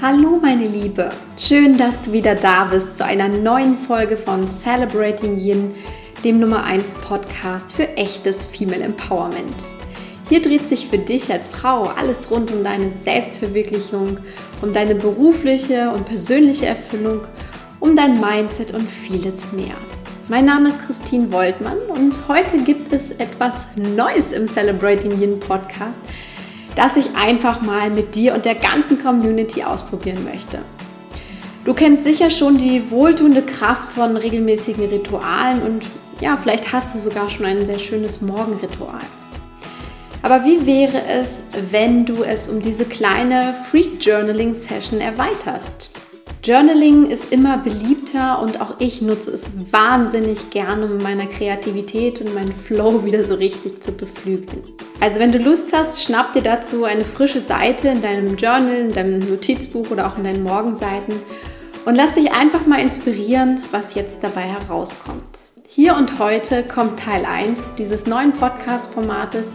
Hallo meine Liebe, schön, dass du wieder da bist zu einer neuen Folge von Celebrating Yin, dem Nummer 1 Podcast für echtes Female Empowerment. Hier dreht sich für dich als Frau alles rund um deine Selbstverwirklichung, um deine berufliche und persönliche Erfüllung, um dein Mindset und vieles mehr. Mein Name ist Christine Woltmann und heute gibt es etwas Neues im Celebrating Yin Podcast, das ich einfach mal mit dir und der ganzen Community ausprobieren möchte. Du kennst sicher schon die wohltuende Kraft von regelmäßigen Ritualen und ja, vielleicht hast du sogar schon ein sehr schönes Morgenritual. Aber wie wäre es, wenn du es um diese kleine Freak Journaling Session erweiterst? Journaling ist immer beliebter und auch ich nutze es wahnsinnig gerne, um meiner Kreativität und meinen Flow wieder so richtig zu beflügeln. Also wenn du Lust hast, schnapp dir dazu eine frische Seite in deinem Journal, in deinem Notizbuch oder auch in deinen Morgenseiten und lass dich einfach mal inspirieren, was jetzt dabei herauskommt. Hier und heute kommt Teil 1 dieses neuen Podcast-Formates,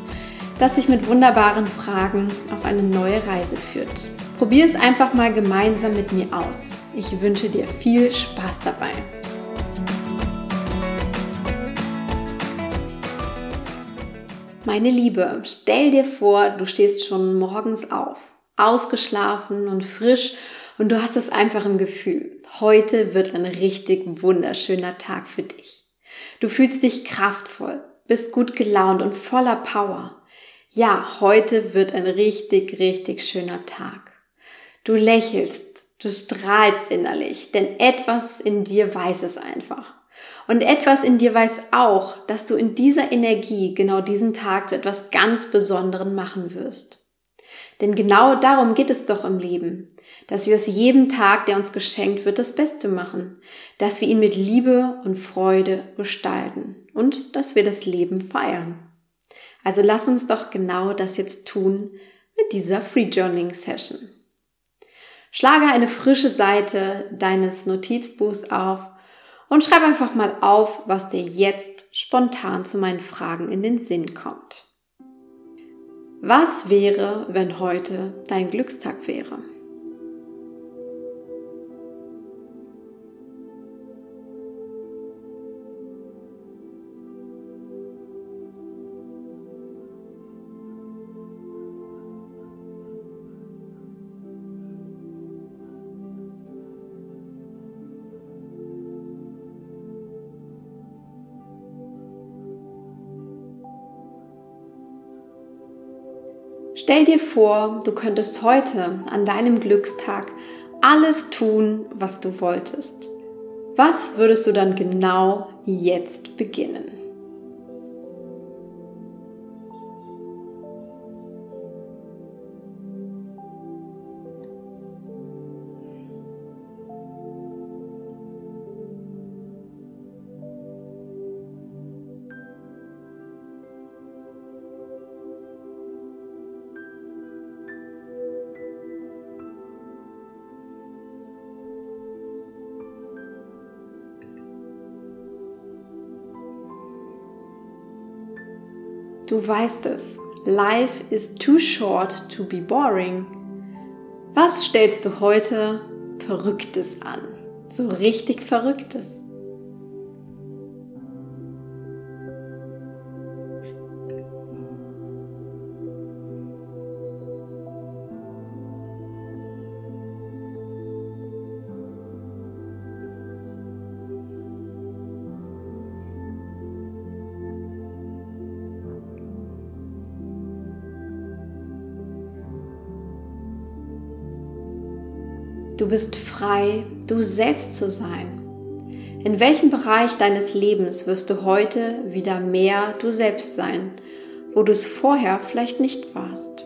das dich mit wunderbaren Fragen auf eine neue Reise führt. Probier es einfach mal gemeinsam mit mir aus. Ich wünsche dir viel Spaß dabei. Meine Liebe, stell dir vor, du stehst schon morgens auf, ausgeschlafen und frisch und du hast es einfach im Gefühl, heute wird ein richtig wunderschöner Tag für dich. Du fühlst dich kraftvoll, bist gut gelaunt und voller Power. Ja, heute wird ein richtig, richtig schöner Tag. Du lächelst, du strahlst innerlich, denn etwas in dir weiß es einfach. Und etwas in dir weiß auch, dass du in dieser Energie genau diesen Tag zu etwas ganz Besonderem machen wirst. Denn genau darum geht es doch im Leben, dass wir aus jedem Tag, der uns geschenkt wird, das Beste machen, dass wir ihn mit Liebe und Freude gestalten und dass wir das Leben feiern. Also lass uns doch genau das jetzt tun mit dieser Free Journaling Session. Schlage eine frische Seite deines Notizbuchs auf und schreib einfach mal auf, was dir jetzt spontan zu meinen Fragen in den Sinn kommt. Was wäre, wenn heute dein Glückstag wäre? Stell dir vor, du könntest heute an deinem Glückstag alles tun, was du wolltest. Was würdest du dann genau jetzt beginnen? Du weißt es. Life is too short to be boring. Was stellst du heute Verrücktes an? So richtig Verrücktes. Du bist frei, du selbst zu sein. In welchem Bereich deines Lebens wirst du heute wieder mehr du selbst sein, wo du es vorher vielleicht nicht warst?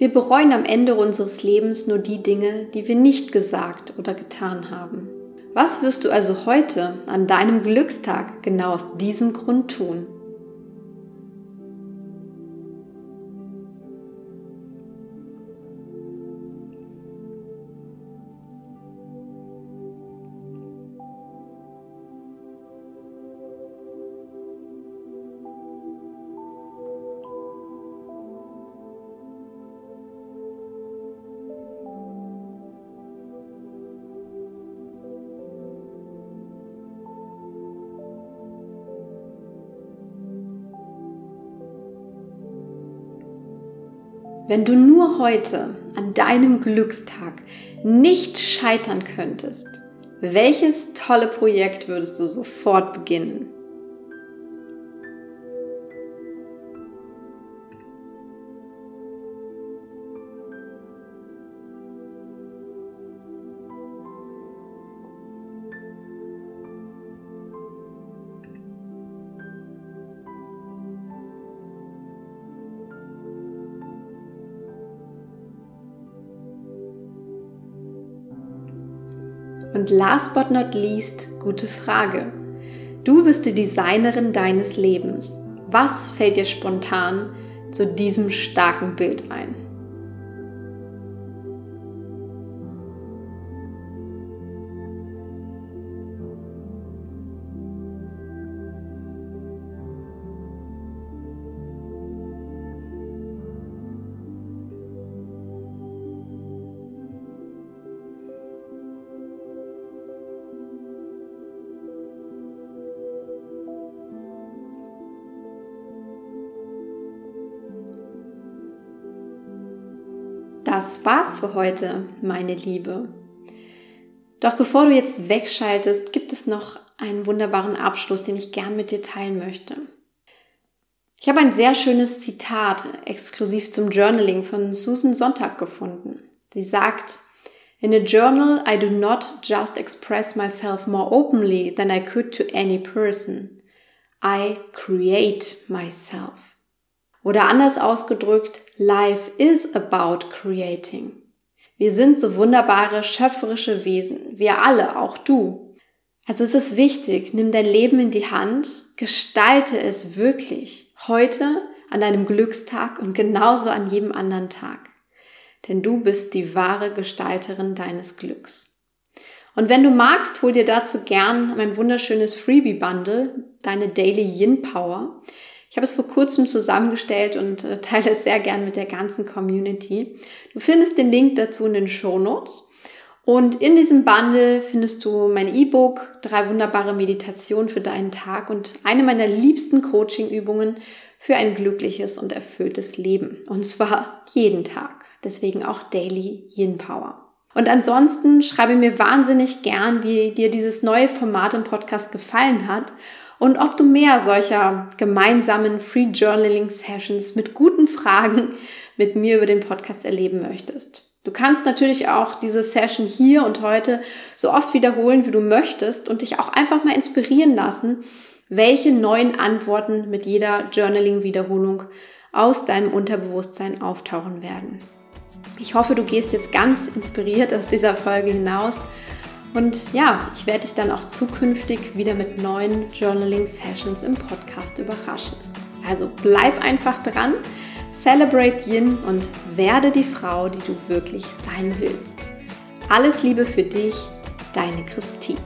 Wir bereuen am Ende unseres Lebens nur die Dinge, die wir nicht gesagt oder getan haben. Was wirst du also heute an deinem Glückstag genau aus diesem Grund tun? Wenn du nur heute an deinem Glückstag nicht scheitern könntest, welches tolle Projekt würdest du sofort beginnen? Und last but not least, gute Frage. Du bist die Designerin deines Lebens. Was fällt dir spontan zu diesem starken Bild ein? Das war's für heute, meine Liebe. Doch bevor du jetzt wegschaltest, gibt es noch einen wunderbaren Abschluss, den ich gern mit dir teilen möchte. Ich habe ein sehr schönes Zitat exklusiv zum Journaling von Susan Sonntag gefunden. Sie sagt, In a journal, I do not just express myself more openly than I could to any person. I create myself. Oder anders ausgedrückt, Life is about creating. Wir sind so wunderbare, schöpferische Wesen. Wir alle, auch du. Also es ist wichtig, nimm dein Leben in die Hand, gestalte es wirklich. Heute, an deinem Glückstag und genauso an jedem anderen Tag. Denn du bist die wahre Gestalterin deines Glücks. Und wenn du magst, hol dir dazu gern mein wunderschönes Freebie-Bundle, deine Daily Yin Power. Ich habe es vor kurzem zusammengestellt und äh, teile es sehr gern mit der ganzen Community. Du findest den Link dazu in den Show Notes. Und in diesem Bundle findest du mein E-Book, drei wunderbare Meditationen für deinen Tag und eine meiner liebsten Coaching-Übungen für ein glückliches und erfülltes Leben. Und zwar jeden Tag. Deswegen auch Daily Yin Power. Und ansonsten schreibe mir wahnsinnig gern, wie dir dieses neue Format im Podcast gefallen hat und ob du mehr solcher gemeinsamen Free Journaling Sessions mit guten Fragen mit mir über den Podcast erleben möchtest. Du kannst natürlich auch diese Session hier und heute so oft wiederholen, wie du möchtest und dich auch einfach mal inspirieren lassen, welche neuen Antworten mit jeder Journaling-Wiederholung aus deinem Unterbewusstsein auftauchen werden. Ich hoffe, du gehst jetzt ganz inspiriert aus dieser Folge hinaus und ja, ich werde dich dann auch zukünftig wieder mit neuen Journaling-Sessions im Podcast überraschen. Also bleib einfach dran, celebrate Yin und werde die Frau, die du wirklich sein willst. Alles Liebe für dich, deine Christine.